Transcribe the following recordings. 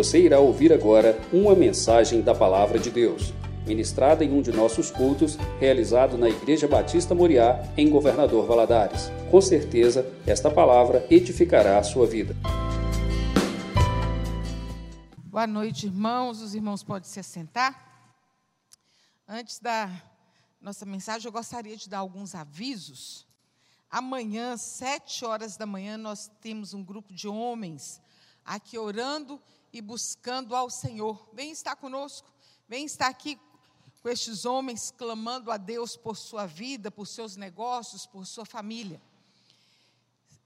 Você irá ouvir agora uma mensagem da Palavra de Deus, ministrada em um de nossos cultos, realizado na Igreja Batista Moriá, em Governador Valadares. Com certeza, esta palavra edificará a sua vida. Boa noite, irmãos. Os irmãos podem se assentar. Antes da nossa mensagem, eu gostaria de dar alguns avisos. Amanhã, sete horas da manhã, nós temos um grupo de homens aqui orando e buscando ao Senhor. Vem estar conosco, vem estar aqui com estes homens clamando a Deus por sua vida, por seus negócios, por sua família.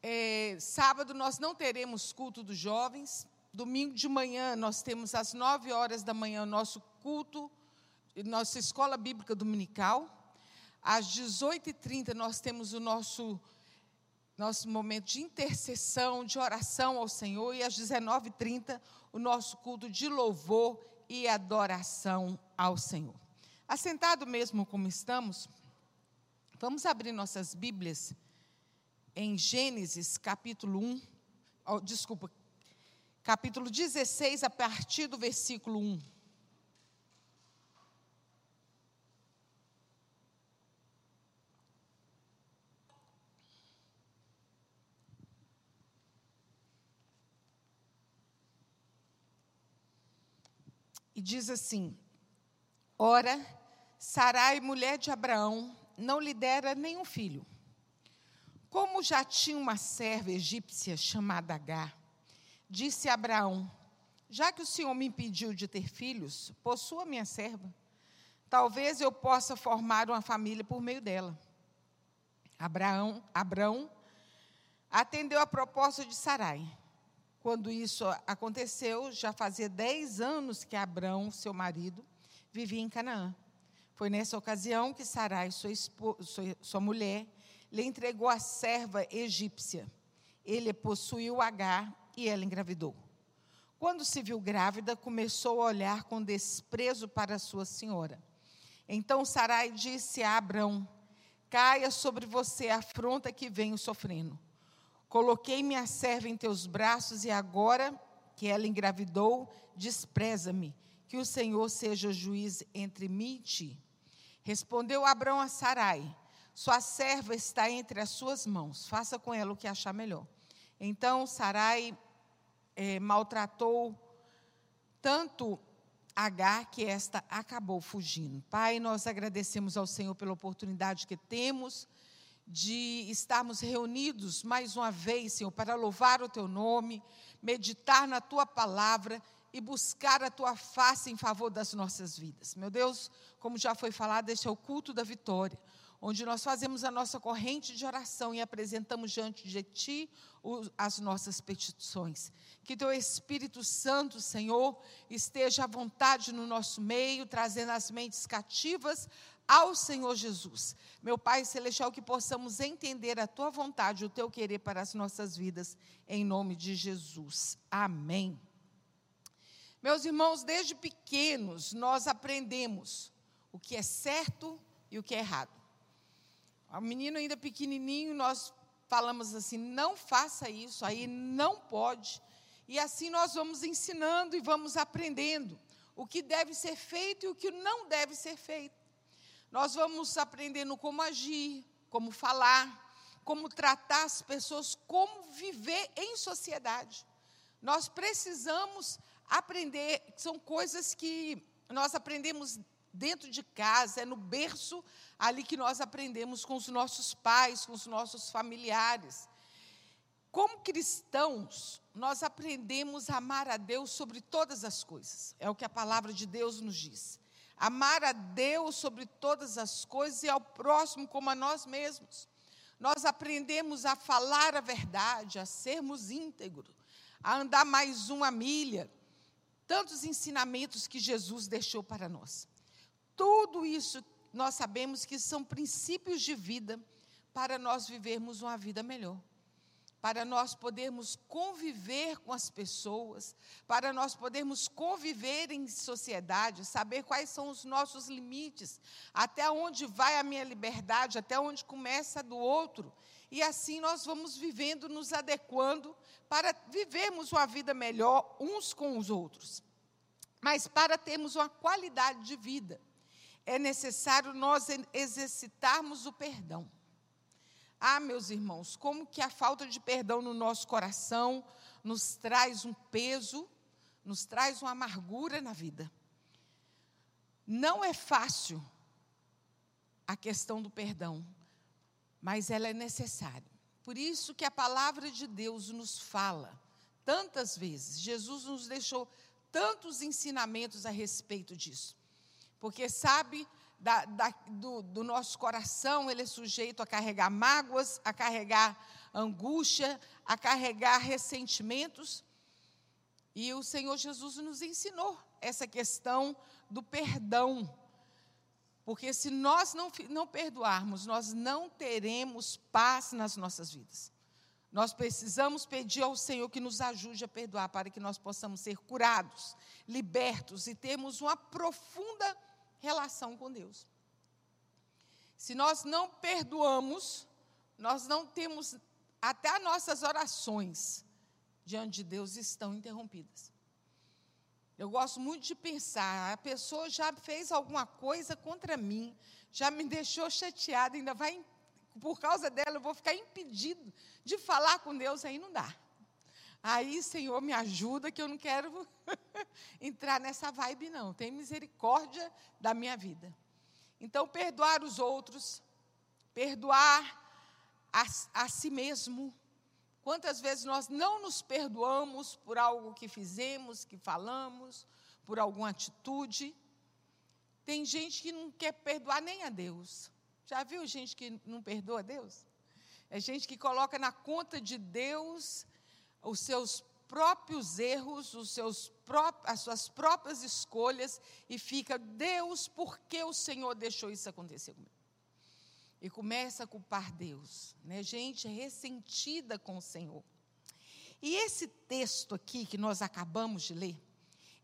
É, sábado nós não teremos culto dos jovens. Domingo de manhã nós temos às nove horas da manhã o nosso culto, nossa escola bíblica dominical. Às 18h30 nós temos o nosso nosso momento de intercessão, de oração ao Senhor, e às 19h30, o nosso culto de louvor e adoração ao Senhor. Assentado mesmo como estamos, vamos abrir nossas Bíblias em Gênesis capítulo 1, oh, desculpa, capítulo 16, a partir do versículo 1. Diz assim: Ora, Sarai, mulher de Abraão, não lhe dera nenhum filho. Como já tinha uma serva egípcia chamada Agar, disse Abraão: Já que o Senhor me impediu de ter filhos, possua minha serva. Talvez eu possa formar uma família por meio dela. Abraão, Abraão atendeu a proposta de Sarai. Quando isso aconteceu, já fazia dez anos que Abrão, seu marido, vivia em Canaã. Foi nessa ocasião que Sarai, sua, sua, mulher, lhe entregou a serva egípcia. Ele possuiu Agar e ela engravidou. Quando se viu grávida, começou a olhar com desprezo para sua senhora. Então Sarai disse a Abrão: Caia sobre você a afronta que venho sofrendo. Coloquei minha serva em teus braços e agora que ela engravidou, despreza-me, que o Senhor seja juiz entre mim e ti. Respondeu Abraão a Sarai: Sua serva está entre as suas mãos, faça com ela o que achar melhor. Então Sarai é, maltratou tanto Agar que esta acabou fugindo. Pai, nós agradecemos ao Senhor pela oportunidade que temos de estarmos reunidos mais uma vez, Senhor, para louvar o Teu nome, meditar na Tua palavra e buscar a Tua face em favor das nossas vidas. Meu Deus, como já foi falado, este é o culto da vitória, onde nós fazemos a nossa corrente de oração e apresentamos diante de Ti as nossas petições. Que Teu Espírito Santo, Senhor, esteja à vontade no nosso meio, trazendo as mentes cativas ao Senhor Jesus. Meu Pai Celestial, que possamos entender a tua vontade, o teu querer para as nossas vidas, em nome de Jesus. Amém. Meus irmãos, desde pequenos nós aprendemos o que é certo e o que é errado. O menino ainda pequenininho, nós falamos assim: não faça isso, aí não pode. E assim nós vamos ensinando e vamos aprendendo o que deve ser feito e o que não deve ser feito. Nós vamos aprendendo como agir, como falar, como tratar as pessoas, como viver em sociedade. Nós precisamos aprender, são coisas que nós aprendemos dentro de casa, é no berço ali que nós aprendemos com os nossos pais, com os nossos familiares. Como cristãos, nós aprendemos a amar a Deus sobre todas as coisas, é o que a palavra de Deus nos diz amar a Deus sobre todas as coisas e ao próximo como a nós mesmos. Nós aprendemos a falar a verdade, a sermos íntegros, a andar mais uma milha. Tantos ensinamentos que Jesus deixou para nós. Tudo isso nós sabemos que são princípios de vida para nós vivermos uma vida melhor para nós podermos conviver com as pessoas, para nós podermos conviver em sociedade, saber quais são os nossos limites, até onde vai a minha liberdade, até onde começa a do outro, e assim nós vamos vivendo, nos adequando para vivermos uma vida melhor uns com os outros. Mas para termos uma qualidade de vida, é necessário nós exercitarmos o perdão. Ah, meus irmãos, como que a falta de perdão no nosso coração nos traz um peso, nos traz uma amargura na vida. Não é fácil a questão do perdão, mas ela é necessária. Por isso que a palavra de Deus nos fala tantas vezes. Jesus nos deixou tantos ensinamentos a respeito disso. Porque sabe da, da, do, do nosso coração, ele é sujeito a carregar mágoas, a carregar angústia, a carregar ressentimentos. E o Senhor Jesus nos ensinou essa questão do perdão. Porque se nós não, não perdoarmos, nós não teremos paz nas nossas vidas. Nós precisamos pedir ao Senhor que nos ajude a perdoar, para que nós possamos ser curados, libertos e termos uma profunda relação com Deus. Se nós não perdoamos, nós não temos, até as nossas orações diante de Deus estão interrompidas. Eu gosto muito de pensar, a pessoa já fez alguma coisa contra mim, já me deixou chateada, ainda vai, por causa dela, eu vou ficar impedido de falar com Deus, aí não dá. Aí, Senhor, me ajuda, que eu não quero entrar nessa vibe, não. Tem misericórdia da minha vida. Então, perdoar os outros, perdoar a, a si mesmo. Quantas vezes nós não nos perdoamos por algo que fizemos, que falamos, por alguma atitude? Tem gente que não quer perdoar nem a Deus. Já viu gente que não perdoa a Deus? É gente que coloca na conta de Deus os seus próprios erros, os seus as suas próprias escolhas e fica, Deus, por que o Senhor deixou isso acontecer comigo? E começa a culpar Deus, né? Gente ressentida com o Senhor. E esse texto aqui que nós acabamos de ler,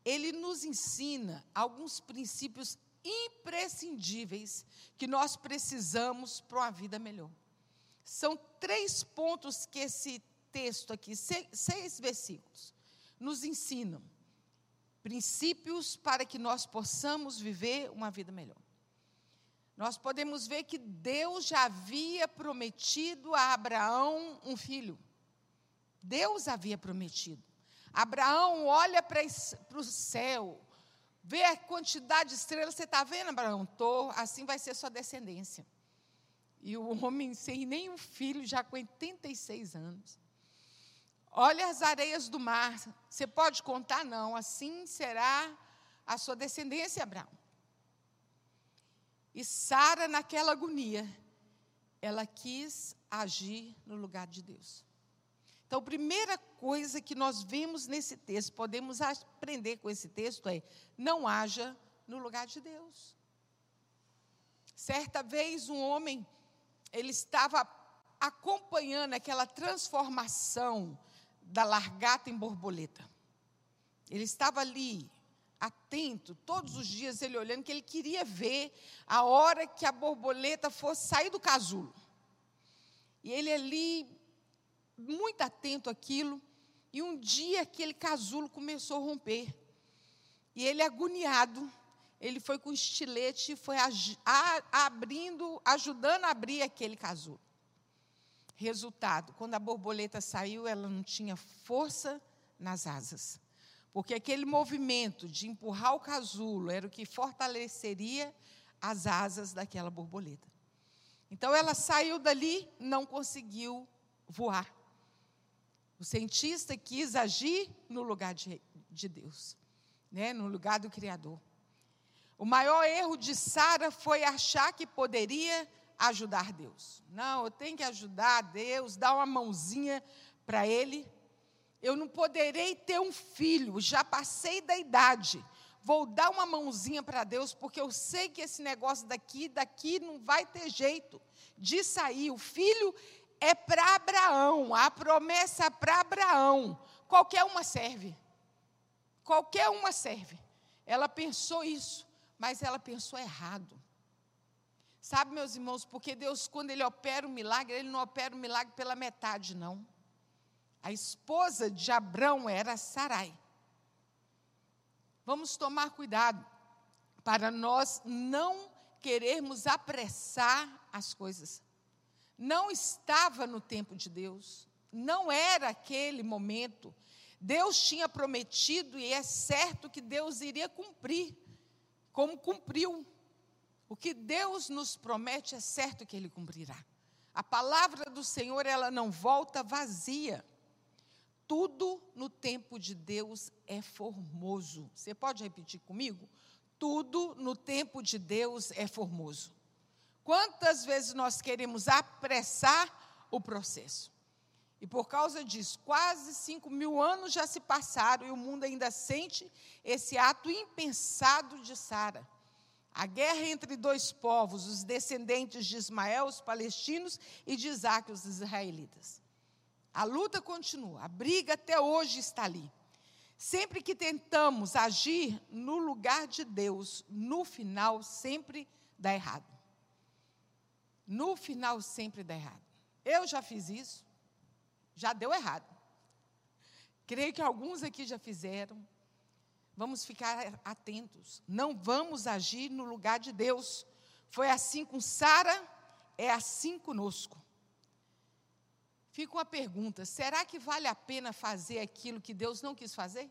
ele nos ensina alguns princípios imprescindíveis que nós precisamos para uma vida melhor. São três pontos que esse texto aqui, seis, seis versículos, nos ensinam princípios para que nós possamos viver uma vida melhor. Nós podemos ver que Deus já havia prometido a Abraão um filho. Deus havia prometido. Abraão olha para o céu, vê a quantidade de estrelas. Você está vendo, Abraão? Estou, assim vai ser sua descendência. E o homem sem nenhum filho, já com 86 anos. Olha as areias do mar. Você pode contar? Não. Assim será a sua descendência, Abraão. E Sara, naquela agonia, ela quis agir no lugar de Deus. Então, a primeira coisa que nós vemos nesse texto, podemos aprender com esse texto é: não haja no lugar de Deus. Certa vez um homem, ele estava acompanhando aquela transformação da largata em borboleta. Ele estava ali, atento, todos os dias ele olhando, que ele queria ver a hora que a borboleta fosse sair do casulo. E ele ali, muito atento àquilo, e um dia aquele casulo começou a romper. E ele, agoniado, ele foi com estilete e foi abrindo, ajudando a abrir aquele casulo. Resultado: quando a borboleta saiu, ela não tinha força nas asas. Porque aquele movimento de empurrar o casulo era o que fortaleceria as asas daquela borboleta. Então ela saiu dali, não conseguiu voar. O cientista quis agir no lugar de, de Deus, né? no lugar do Criador. O maior erro de Sara foi achar que poderia ajudar Deus. Não, eu tenho que ajudar Deus, dar uma mãozinha para Ele. Eu não poderei ter um filho, já passei da idade. Vou dar uma mãozinha para Deus, porque eu sei que esse negócio daqui, daqui não vai ter jeito de sair. O filho é para Abraão, a promessa é para Abraão. Qualquer uma serve. Qualquer uma serve. Ela pensou isso, mas ela pensou errado. Sabe, meus irmãos, porque Deus, quando Ele opera um milagre, Ele não opera um milagre pela metade, não. A esposa de Abrão era Sarai. Vamos tomar cuidado para nós não querermos apressar as coisas. Não estava no tempo de Deus, não era aquele momento. Deus tinha prometido e é certo que Deus iria cumprir, como cumpriu. O que Deus nos promete é certo que ele cumprirá. A palavra do Senhor, ela não volta vazia. Tudo no tempo de Deus é formoso. Você pode repetir comigo? Tudo no tempo de Deus é formoso. Quantas vezes nós queremos apressar o processo? E por causa disso, quase cinco mil anos já se passaram e o mundo ainda sente esse ato impensado de Sara. A guerra entre dois povos, os descendentes de Ismael, os palestinos, e de Isaac, os israelitas. A luta continua, a briga até hoje está ali. Sempre que tentamos agir no lugar de Deus, no final sempre dá errado. No final sempre dá errado. Eu já fiz isso já deu errado. Creio que alguns aqui já fizeram. Vamos ficar atentos. Não vamos agir no lugar de Deus. Foi assim com Sara, é assim conosco. Fica uma pergunta: será que vale a pena fazer aquilo que Deus não quis fazer?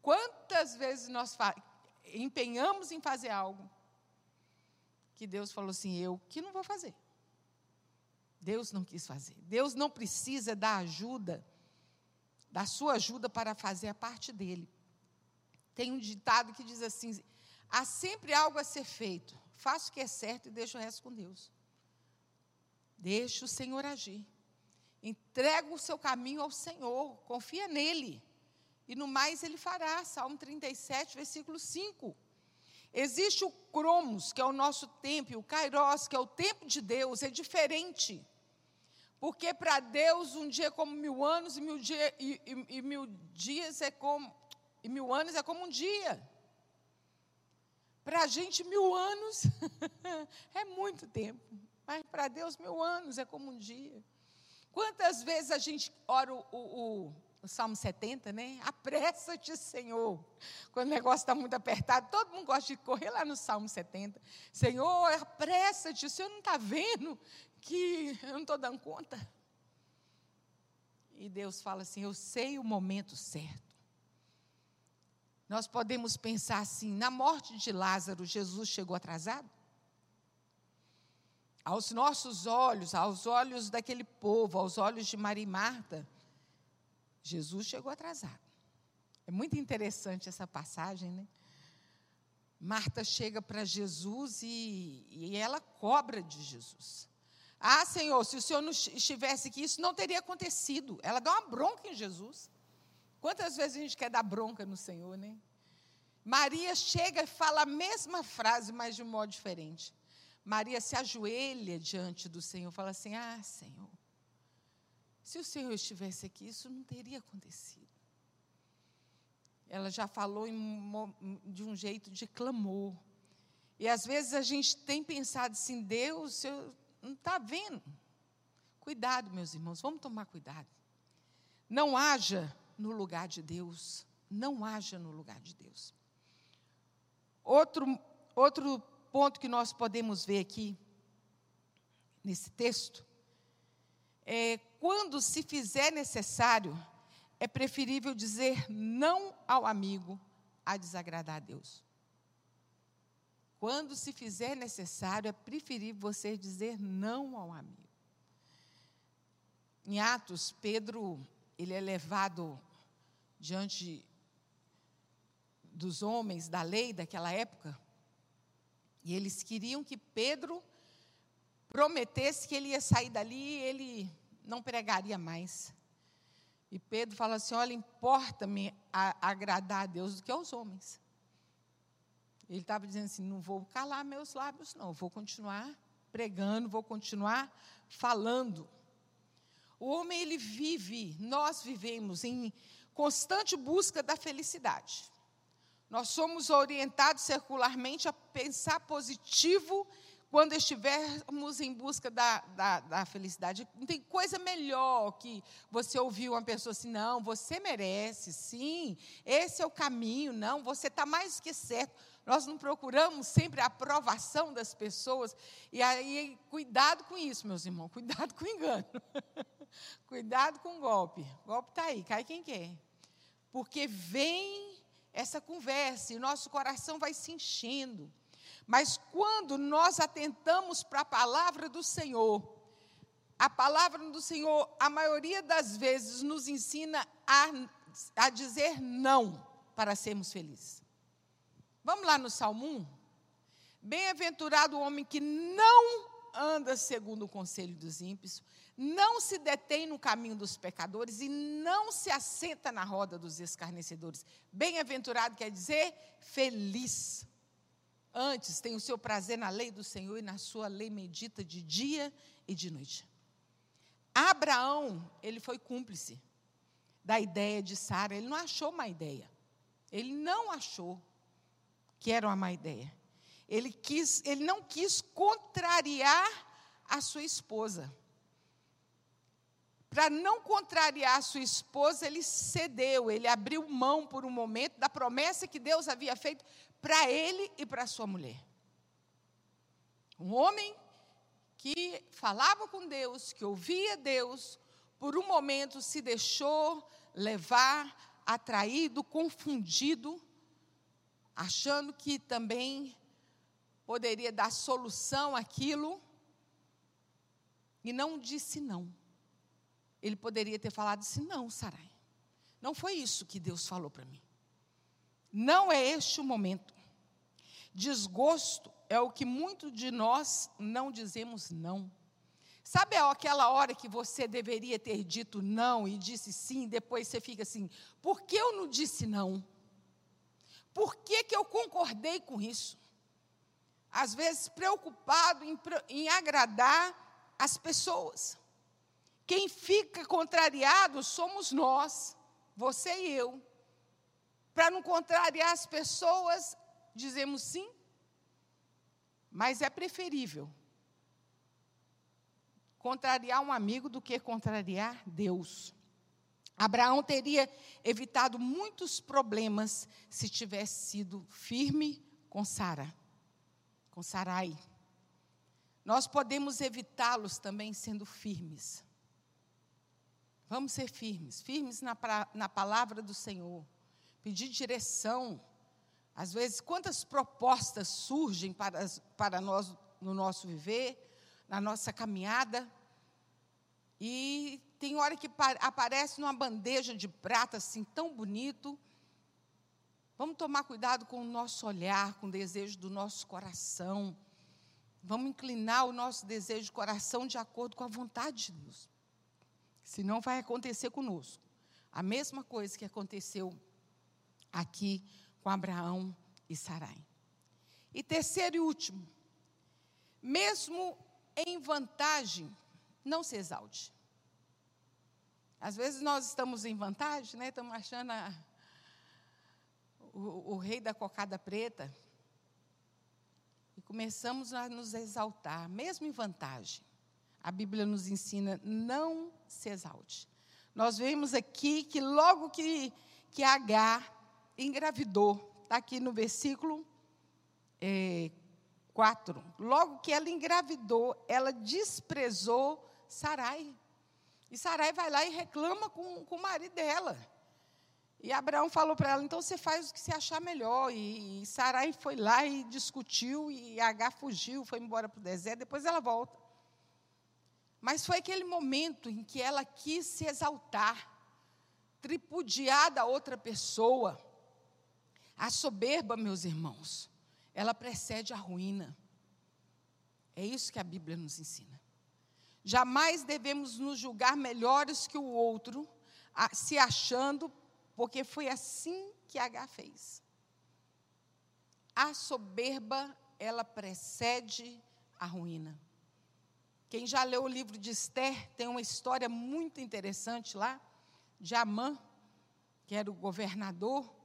Quantas vezes nós empenhamos em fazer algo que Deus falou assim: eu que não vou fazer. Deus não quis fazer. Deus não precisa da ajuda, da sua ajuda para fazer a parte dele. Tem um ditado que diz assim: há sempre algo a ser feito. Faça o que é certo e deixa o resto com Deus. Deixa o Senhor agir. Entrega o seu caminho ao Senhor, confia nele. E no mais ele fará. Salmo 37, versículo 5. Existe o cromos, que é o nosso tempo, e o kairos, que é o tempo de Deus, é diferente. Porque para Deus um dia é como mil anos e mil, dia, e, e, e mil dias é como e mil anos é como um dia. Para a gente mil anos é muito tempo, mas para Deus mil anos é como um dia. Quantas vezes a gente ora o, o, o Salmo 70, né? Apressa-te, Senhor. Quando o negócio está muito apertado, todo mundo gosta de correr lá no Salmo 70. Senhor, apressa-te, o Senhor não está vendo que eu não estou dando conta. E Deus fala assim: Eu sei o momento certo. Nós podemos pensar assim: na morte de Lázaro, Jesus chegou atrasado? Aos nossos olhos, aos olhos daquele povo, aos olhos de Maria e Marta, Jesus chegou atrasado. É muito interessante essa passagem, né? Marta chega para Jesus e, e ela cobra de Jesus. Ah, Senhor, se o Senhor não estivesse aqui, isso não teria acontecido. Ela dá uma bronca em Jesus. Quantas vezes a gente quer dar bronca no Senhor, né? Maria chega e fala a mesma frase, mas de um modo diferente. Maria se ajoelha diante do Senhor, fala assim: Ah, Senhor, se o Senhor estivesse aqui, isso não teria acontecido. Ela já falou em, de um jeito de clamor. E às vezes a gente tem pensado assim: Deus, eu não está vendo. Cuidado, meus irmãos, vamos tomar cuidado. Não haja no lugar de Deus. Não haja no lugar de Deus. Outro, outro ponto que nós podemos ver aqui, nesse texto, é, quando se fizer necessário, é preferível dizer não ao amigo a desagradar a Deus. Quando se fizer necessário, é preferível você dizer não ao amigo. Em Atos, Pedro, ele é levado diante dos homens da lei daquela época, e eles queriam que Pedro prometesse que ele ia sair dali e ele não pregaria mais. E Pedro fala assim: Olha, importa-me agradar a Deus do que aos homens. Ele estava dizendo assim: Não vou calar meus lábios, não, vou continuar pregando, vou continuar falando. O homem, ele vive, nós vivemos em constante busca da felicidade. Nós somos orientados circularmente a pensar positivo quando estivermos em busca da, da, da, felicidade. Não tem coisa melhor que você ouvir uma pessoa assim, não, você merece, sim, esse é o caminho, não, você está mais que certo. Nós não procuramos sempre a aprovação das pessoas. E aí, cuidado com isso, meus irmãos, cuidado com o engano. cuidado com o golpe. O golpe está aí, cai quem quer. Porque vem essa conversa e o nosso coração vai se enchendo. Mas quando nós atentamos para a palavra do Senhor, a palavra do Senhor, a maioria das vezes, nos ensina a, a dizer não para sermos felizes. Vamos lá no Salmo 1? Bem-aventurado o homem que não anda segundo o conselho dos ímpios, não se detém no caminho dos pecadores e não se assenta na roda dos escarnecedores. Bem-aventurado quer dizer feliz. Antes tem o seu prazer na lei do Senhor e na sua lei medita de dia e de noite. Abraão, ele foi cúmplice da ideia de Sara, ele não achou uma ideia. Ele não achou que era uma má ideia. Ele, quis, ele não quis contrariar a sua esposa. Para não contrariar a sua esposa, ele cedeu, ele abriu mão por um momento da promessa que Deus havia feito para ele e para sua mulher. Um homem que falava com Deus, que ouvia Deus, por um momento se deixou levar, atraído, confundido, achando que também poderia dar solução àquilo, e não disse não. Ele poderia ter falado assim: não, Sarai, não foi isso que Deus falou para mim. Não é este o momento. Desgosto é o que muito de nós não dizemos não. Sabe aquela hora que você deveria ter dito não e disse sim, depois você fica assim: por que eu não disse não? Por que, que eu concordei com isso? Às vezes preocupado em, em agradar as pessoas. Quem fica contrariado somos nós, você e eu. Para não contrariar as pessoas, dizemos sim, mas é preferível contrariar um amigo do que contrariar Deus. Abraão teria evitado muitos problemas se tivesse sido firme com Sara, com Sarai. Nós podemos evitá-los também sendo firmes. Vamos ser firmes, firmes na, na palavra do Senhor, pedir direção. Às vezes, quantas propostas surgem para, para nós no nosso viver, na nossa caminhada, e tem hora que aparece numa bandeja de prata assim, tão bonito. Vamos tomar cuidado com o nosso olhar, com o desejo do nosso coração. Vamos inclinar o nosso desejo de coração de acordo com a vontade de Deus. Senão vai acontecer conosco. A mesma coisa que aconteceu aqui com Abraão e Sarai. E terceiro e último, mesmo em vantagem, não se exalte. Às vezes nós estamos em vantagem, né? estamos achando a, o, o rei da cocada preta. E começamos a nos exaltar, mesmo em vantagem. A Bíblia nos ensina, não se exalte. Nós vemos aqui que logo que, que H engravidou, está aqui no versículo é, 4. Logo que ela engravidou, ela desprezou Sarai. E Sarai vai lá e reclama com, com o marido dela. E Abraão falou para ela: então você faz o que você achar melhor. E, e Sarai foi lá e discutiu, e H fugiu, foi embora para o deserto, depois ela volta. Mas foi aquele momento em que ela quis se exaltar, tripudiar da outra pessoa. A soberba, meus irmãos, ela precede a ruína. É isso que a Bíblia nos ensina. Jamais devemos nos julgar melhores que o outro, se achando, porque foi assim que H fez. A soberba, ela precede a ruína. Quem já leu o livro de Esther tem uma história muito interessante lá, de Amã, que era o governador,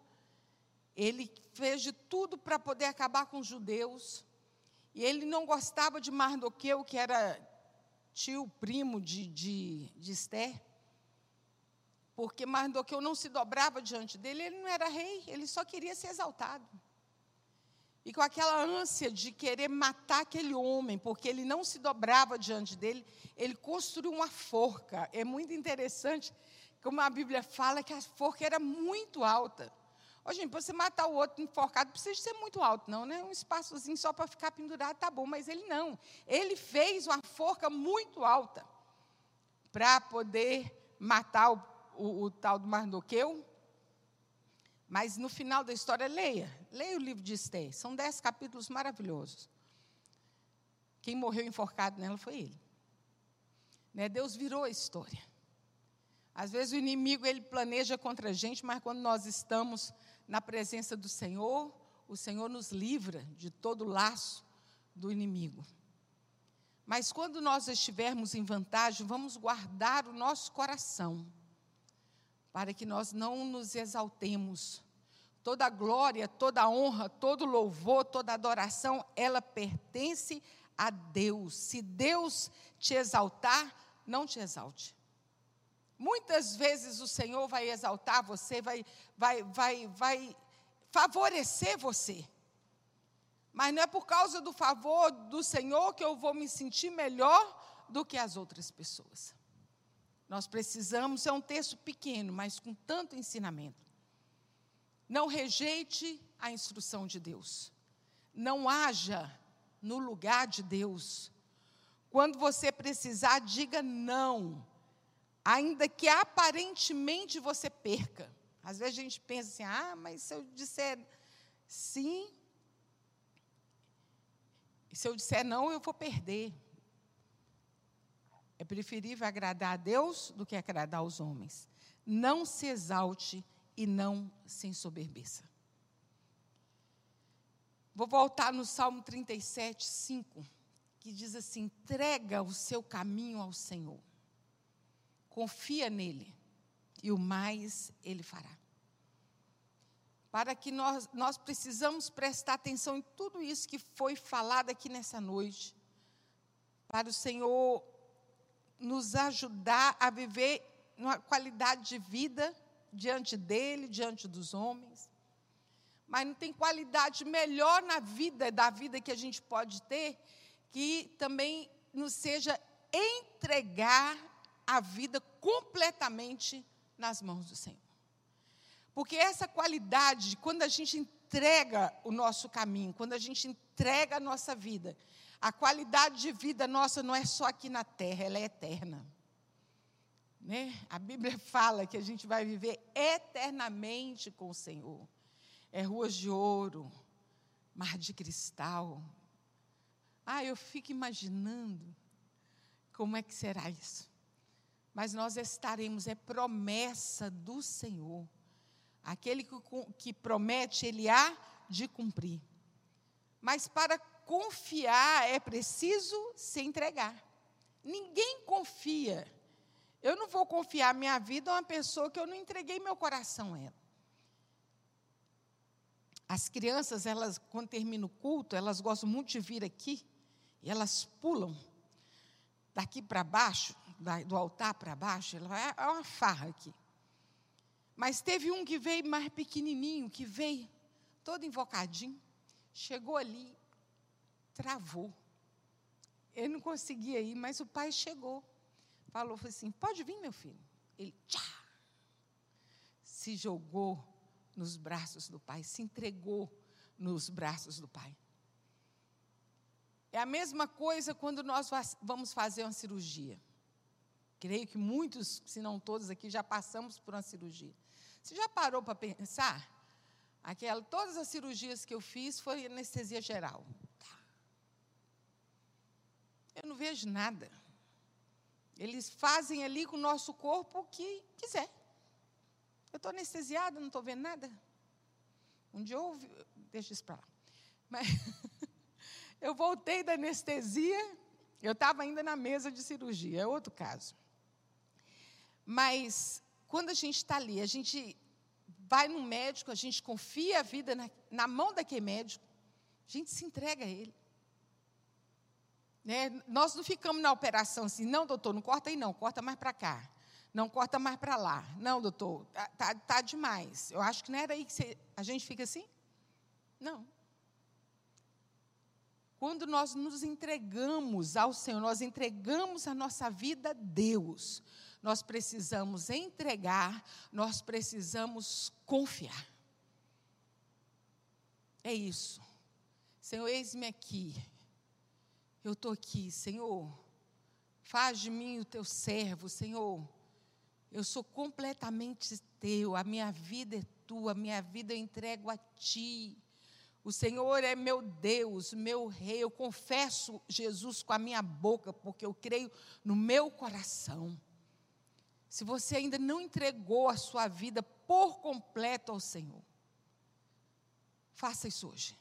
Ele fez de tudo para poder acabar com os judeus. E ele não gostava de Mardoqueu, que era tio, primo de, de, de Esther. Porque Mardoqueu não se dobrava diante dele, ele não era rei, ele só queria ser exaltado. E com aquela ânsia de querer matar aquele homem, porque ele não se dobrava diante dele, ele construiu uma forca. É muito interessante como a Bíblia fala que a forca era muito alta. Ô, gente, para você matar o outro enforcado, precisa ser muito alto, não, né? Um espaçozinho só para ficar pendurado, tá bom, mas ele não. Ele fez uma forca muito alta para poder matar o, o, o tal do Mardoqueu. Mas no final da história, leia. Leia o livro de Esther. São dez capítulos maravilhosos. Quem morreu enforcado nela foi ele. Né? Deus virou a história. Às vezes o inimigo ele planeja contra a gente, mas quando nós estamos na presença do Senhor, o Senhor nos livra de todo laço do inimigo. Mas quando nós estivermos em vantagem, vamos guardar o nosso coração para que nós não nos exaltemos. Toda glória, toda honra, todo louvor, toda adoração, ela pertence a Deus. Se Deus te exaltar, não te exalte. Muitas vezes o Senhor vai exaltar você, vai, vai, vai, vai favorecer você. Mas não é por causa do favor do Senhor que eu vou me sentir melhor do que as outras pessoas. Nós precisamos, é um texto pequeno, mas com tanto ensinamento. Não rejeite a instrução de Deus. Não haja no lugar de Deus. Quando você precisar, diga não, ainda que aparentemente você perca. Às vezes a gente pensa assim: ah, mas se eu disser sim, se eu disser não, eu vou perder. É preferível agradar a Deus do que agradar aos homens. Não se exalte e não se ensoberbeça. Vou voltar no Salmo 37, 5, que diz assim: entrega o seu caminho ao Senhor, confia nele, e o mais ele fará. Para que nós, nós precisamos prestar atenção em tudo isso que foi falado aqui nessa noite, para o Senhor nos ajudar a viver uma qualidade de vida diante dele, diante dos homens. Mas não tem qualidade melhor na vida, da vida que a gente pode ter, que também nos seja entregar a vida completamente nas mãos do Senhor. Porque essa qualidade, quando a gente entrega o nosso caminho, quando a gente entrega a nossa vida, a qualidade de vida nossa não é só aqui na terra, ela é eterna. Né? A Bíblia fala que a gente vai viver eternamente com o Senhor. É ruas de ouro, mar de cristal. Ah, eu fico imaginando como é que será isso. Mas nós estaremos, é promessa do Senhor. Aquele que, que promete, ele há de cumprir. Mas para confiar é preciso se entregar. Ninguém confia. Eu não vou confiar minha vida a uma pessoa que eu não entreguei meu coração a ela. As crianças, elas, quando termina o culto, elas gostam muito de vir aqui e elas pulam daqui para baixo, do altar para baixo, é uma farra aqui. Mas teve um que veio mais pequenininho, que veio todo invocadinho, chegou ali, travou. Ele não conseguia ir, mas o pai chegou. Falou assim: Pode vir, meu filho. Ele tchá, se jogou nos braços do pai, se entregou nos braços do pai. É a mesma coisa quando nós vamos fazer uma cirurgia. Creio que muitos, se não todos aqui, já passamos por uma cirurgia. Você já parou para pensar? Aquela, todas as cirurgias que eu fiz foi anestesia geral. Eu não vejo nada. Eles fazem ali com o nosso corpo o que quiser. Eu estou anestesiada, não estou vendo nada. Um dia eu deixa isso para lá. Mas eu voltei da anestesia, eu estava ainda na mesa de cirurgia, é outro caso. Mas quando a gente está ali, a gente vai no médico, a gente confia a vida na, na mão daquele médico, a gente se entrega a ele. Né? Nós não ficamos na operação assim, não, doutor, não corta aí não, corta mais para cá. Não corta mais para lá. Não, doutor, tá, tá, tá, demais. Eu acho que não era aí que você, a gente fica assim? Não. Quando nós nos entregamos ao Senhor, nós entregamos a nossa vida a Deus, nós precisamos entregar, nós precisamos confiar. É isso. Senhor, eis-me aqui. Eu estou aqui, Senhor. Faz de mim o teu servo, Senhor. Eu sou completamente teu, a minha vida é tua, a minha vida eu entrego a ti. O Senhor é meu Deus, meu rei. Eu confesso Jesus com a minha boca, porque eu creio no meu coração. Se você ainda não entregou a sua vida por completo ao Senhor, faça isso hoje.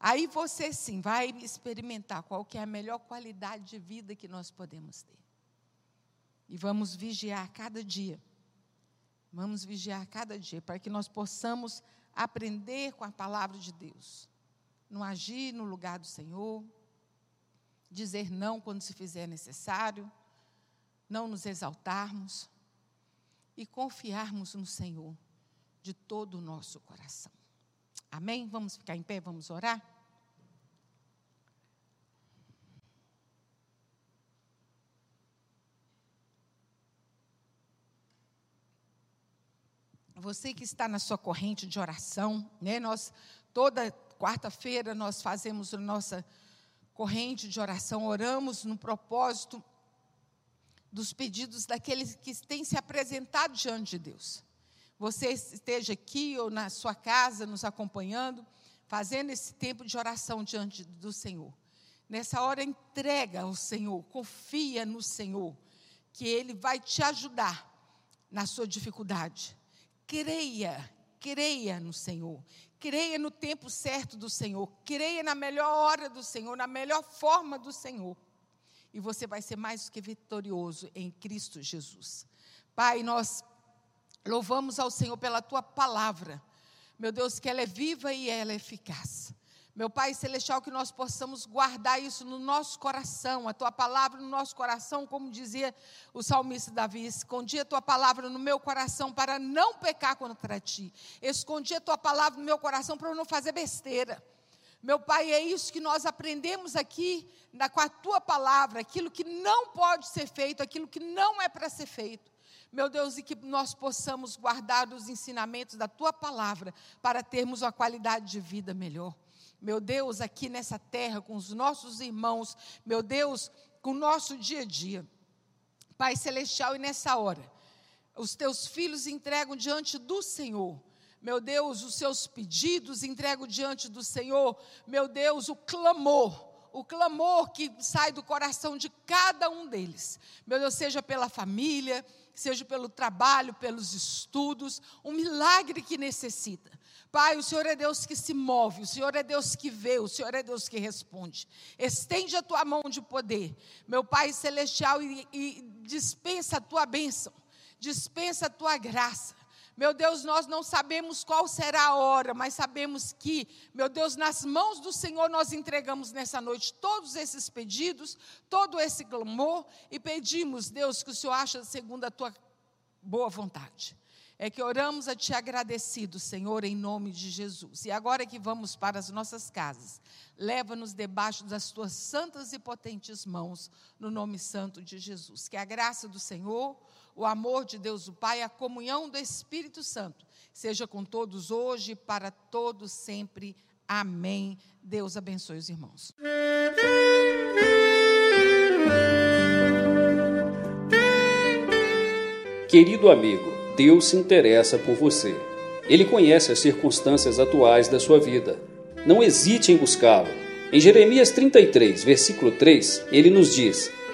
Aí você sim vai experimentar qual que é a melhor qualidade de vida que nós podemos ter. E vamos vigiar cada dia. Vamos vigiar cada dia para que nós possamos aprender com a palavra de Deus. Não agir no lugar do Senhor, dizer não quando se fizer necessário, não nos exaltarmos e confiarmos no Senhor de todo o nosso coração. Amém? Vamos ficar em pé, vamos orar? Você que está na sua corrente de oração, né? Nós toda quarta-feira nós fazemos a nossa corrente de oração, oramos no propósito dos pedidos daqueles que têm se apresentado diante de Deus. Você esteja aqui ou na sua casa nos acompanhando, fazendo esse tempo de oração diante do Senhor. Nessa hora entrega ao Senhor, confia no Senhor, que ele vai te ajudar na sua dificuldade creia, creia no Senhor. Creia no tempo certo do Senhor. Creia na melhor hora do Senhor, na melhor forma do Senhor. E você vai ser mais do que vitorioso em Cristo Jesus. Pai, nós louvamos ao Senhor pela tua palavra. Meu Deus, que ela é viva e ela é eficaz. Meu Pai Celestial, que nós possamos guardar isso no nosso coração, a tua palavra no nosso coração, como dizia o salmista Davi: escondi a tua palavra no meu coração para não pecar contra ti, escondi a tua palavra no meu coração para não fazer besteira. Meu Pai, é isso que nós aprendemos aqui na, com a tua palavra, aquilo que não pode ser feito, aquilo que não é para ser feito. Meu Deus, e que nós possamos guardar os ensinamentos da tua palavra para termos uma qualidade de vida melhor meu Deus, aqui nessa terra, com os nossos irmãos, meu Deus, com o nosso dia a dia. Pai Celestial, e nessa hora, os teus filhos entregam diante do Senhor. Meu Deus, os seus pedidos entregam diante do Senhor. Meu Deus, o clamor o clamor que sai do coração de cada um deles. Meu Deus, seja pela família, seja pelo trabalho, pelos estudos, um milagre que necessita. Pai, o Senhor é Deus que se move, o Senhor é Deus que vê, o Senhor é Deus que responde. Estende a tua mão de poder, meu Pai celestial, e, e dispensa a tua bênção, dispensa a tua graça. Meu Deus, nós não sabemos qual será a hora, mas sabemos que, meu Deus, nas mãos do Senhor nós entregamos nessa noite todos esses pedidos, todo esse clamor e pedimos, Deus, que o Senhor acha segundo a tua boa vontade é que oramos a Te agradecido, Senhor, em nome de Jesus. E agora que vamos para as nossas casas, leva-nos debaixo das Tuas santas e potentes mãos, no nome santo de Jesus. Que a graça do Senhor, o amor de Deus o Pai, a comunhão do Espírito Santo, seja com todos hoje para todos sempre. Amém. Deus abençoe os irmãos. Querido amigo, Deus se interessa por você. Ele conhece as circunstâncias atuais da sua vida. Não hesite em buscá-lo. Em Jeremias 33, versículo 3, ele nos diz: